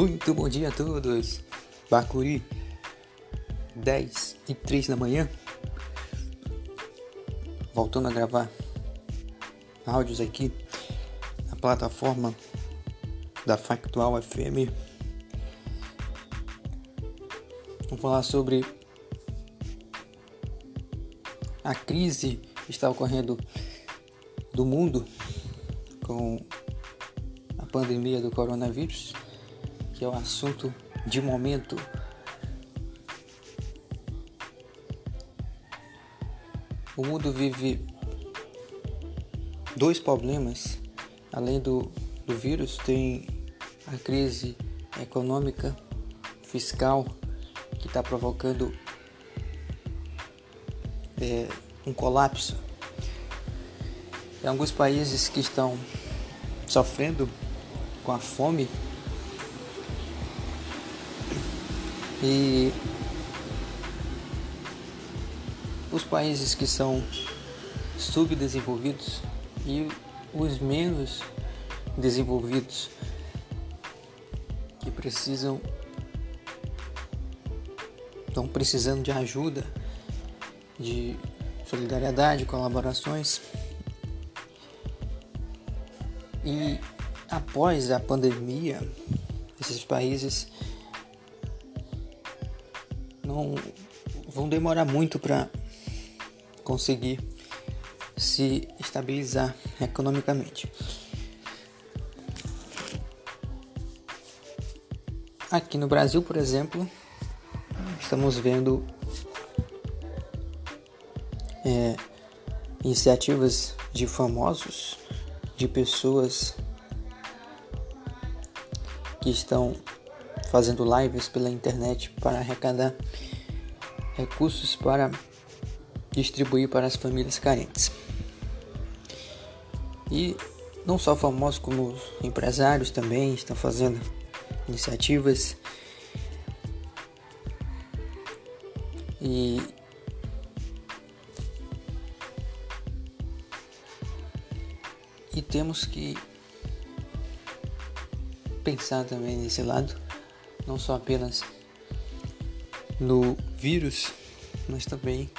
Muito bom dia a todos. Bacuri, 10 e 3 da manhã. Voltando a gravar áudios aqui na plataforma da Factual FM. Vamos falar sobre a crise que está ocorrendo do mundo com a pandemia do coronavírus que é o assunto de momento. O mundo vive dois problemas. Além do, do vírus, tem a crise econômica, fiscal, que está provocando é, um colapso. Tem alguns países que estão sofrendo com a fome E os países que são subdesenvolvidos e os menos desenvolvidos que precisam estão precisando de ajuda, de solidariedade, colaborações. E após a pandemia, esses países não vão demorar muito para conseguir se estabilizar economicamente. Aqui no Brasil, por exemplo, estamos vendo é, iniciativas de famosos, de pessoas que estão fazendo lives pela internet para arrecadar recursos para distribuir para as famílias carentes. E não só famosos como empresários também estão fazendo iniciativas e e temos que pensar também nesse lado não só apenas no vírus, mas também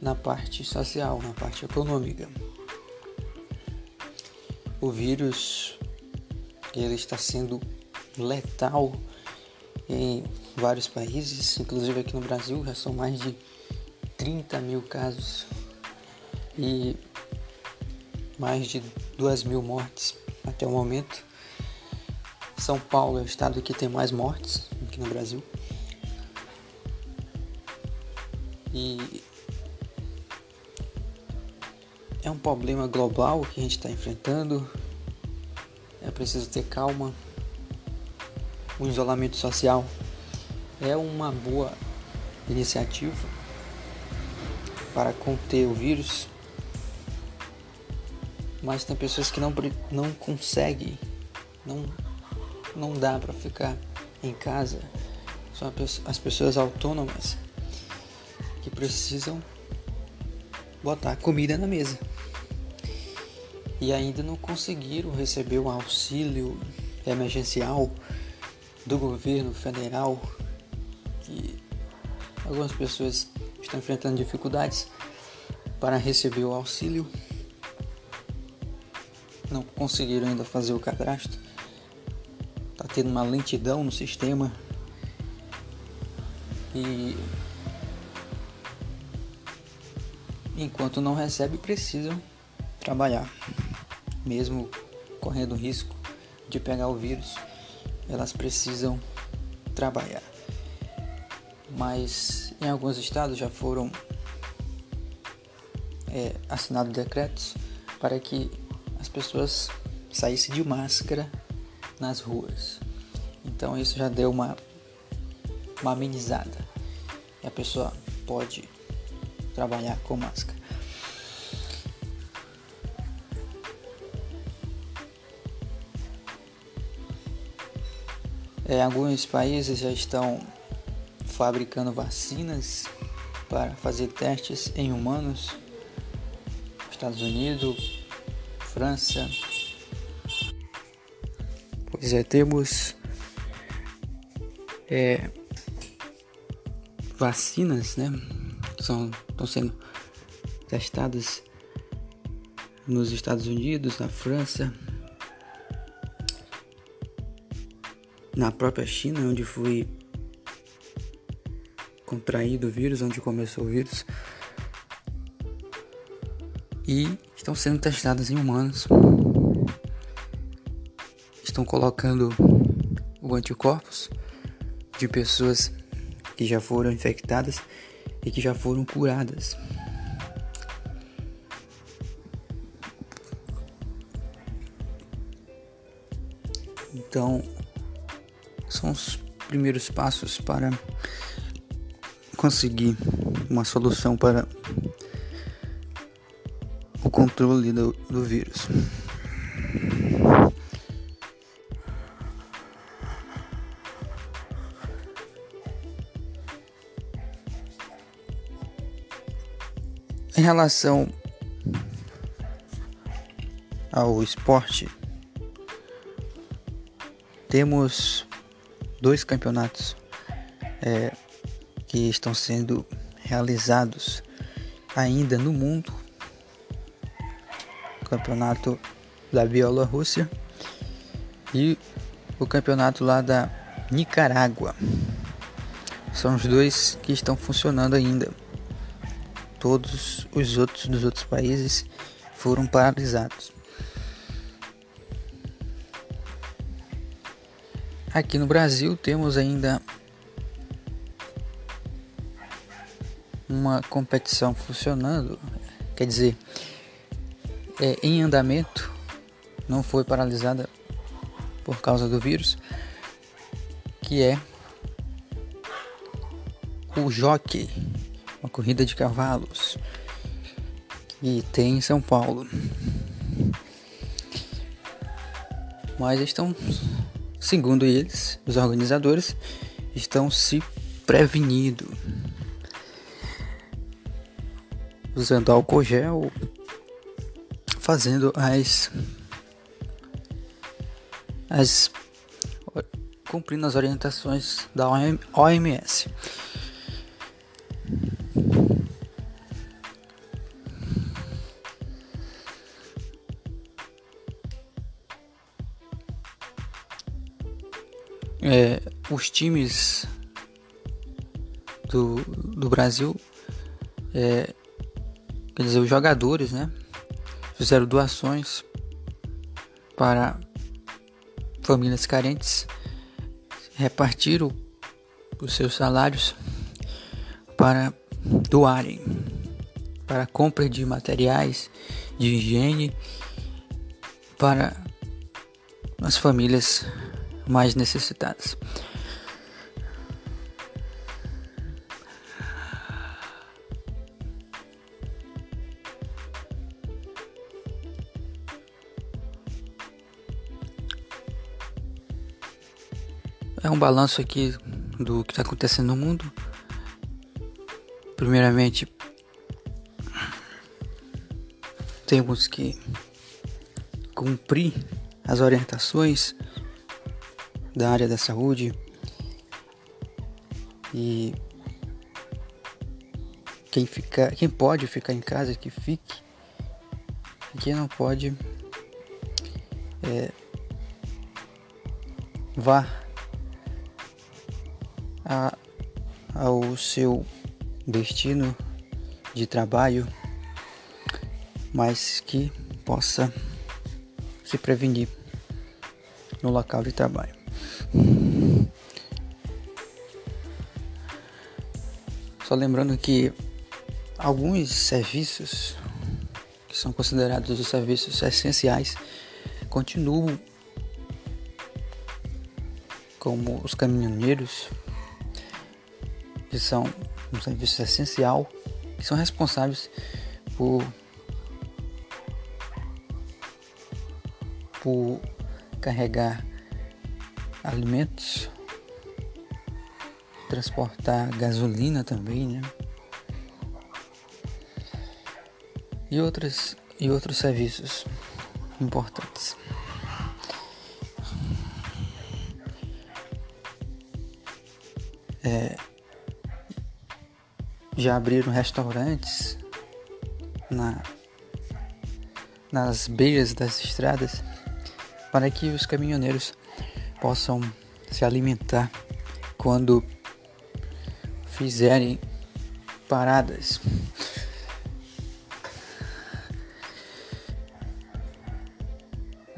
na parte social, na parte econômica. O vírus ele está sendo letal em vários países, inclusive aqui no Brasil já são mais de 30 mil casos e mais de 2 mil mortes até o momento. São Paulo é o estado que tem mais mortes aqui no Brasil. E é um problema global que a gente está enfrentando. É preciso ter calma. O isolamento social é uma boa iniciativa para conter o vírus, mas tem pessoas que não, não conseguem, não não dá para ficar em casa. São as pessoas autônomas que precisam botar comida na mesa. E ainda não conseguiram receber o auxílio emergencial do governo federal, que algumas pessoas estão enfrentando dificuldades para receber o auxílio. Não conseguiram ainda fazer o cadastro tendo uma lentidão no sistema e enquanto não recebe precisam trabalhar, mesmo correndo risco de pegar o vírus, elas precisam trabalhar. Mas em alguns estados já foram é, assinados decretos para que as pessoas saíssem de máscara nas ruas. Então isso já deu uma, uma amenizada. E a pessoa pode trabalhar com máscara. É, alguns países já estão fabricando vacinas para fazer testes em humanos. Estados Unidos, França, Pois é, temos é, vacinas, né? São, estão sendo testadas nos Estados Unidos, na França, na própria China, onde foi contraído o vírus, onde começou o vírus, e estão sendo testadas em humanos. Estão colocando o anticorpos de pessoas que já foram infectadas e que já foram curadas. Então, são os primeiros passos para conseguir uma solução para o controle do, do vírus. Relação ao esporte, temos dois campeonatos é, que estão sendo realizados ainda no mundo. O campeonato da Bielorrússia e o campeonato lá da Nicarágua. São os dois que estão funcionando ainda todos os outros dos outros países foram paralisados. Aqui no Brasil temos ainda uma competição funcionando, quer dizer, é, em andamento, não foi paralisada por causa do vírus, que é o jockey corrida de cavalos que tem em São Paulo. Mas estão, segundo eles, os organizadores, estão se prevenindo. Usando álcool gel, fazendo as as cumprindo as orientações da OMS. É, os times do, do Brasil, é, quer dizer, os jogadores, né, fizeram doações para famílias carentes, repartiram os seus salários para doarem para compra de materiais de higiene para as famílias mais necessitadas. É um balanço aqui do que está acontecendo no mundo. Primeiramente, temos que cumprir as orientações da área da saúde e quem fica, quem pode ficar em casa que fique, quem não pode é, vá a, ao seu destino de trabalho, mas que possa se prevenir no local de trabalho. Só lembrando que alguns serviços que são considerados os serviços essenciais continuam como os caminhoneiros, que são um serviço essencial, que são responsáveis por por carregar alimentos, transportar gasolina também, né? E outros, e outros serviços importantes. é, já abriram restaurantes na, nas beiras das estradas para que os caminhoneiros possam se alimentar quando fizerem paradas.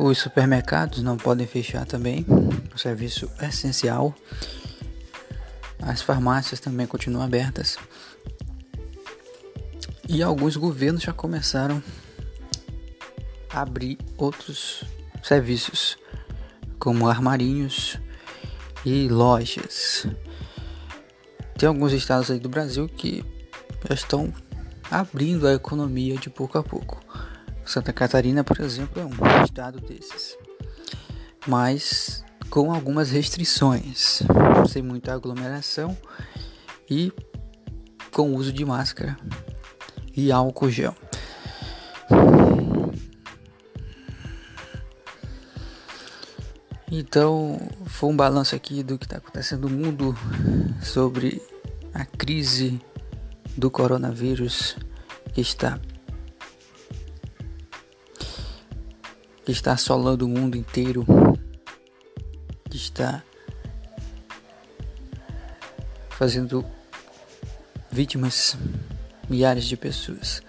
Os supermercados não podem fechar também, o serviço é essencial. As farmácias também continuam abertas. E alguns governos já começaram a abrir outros serviços, como armarinhos e lojas. Tem alguns estados aí do Brasil que já estão abrindo a economia de pouco a pouco. Santa Catarina, por exemplo, é um estado desses, mas com algumas restrições, sem muita aglomeração e com uso de máscara e álcool gel. Então, foi um balanço aqui do que está acontecendo no mundo sobre a crise do coronavírus que está que está assolando o mundo inteiro, que está fazendo vítimas milhares de pessoas.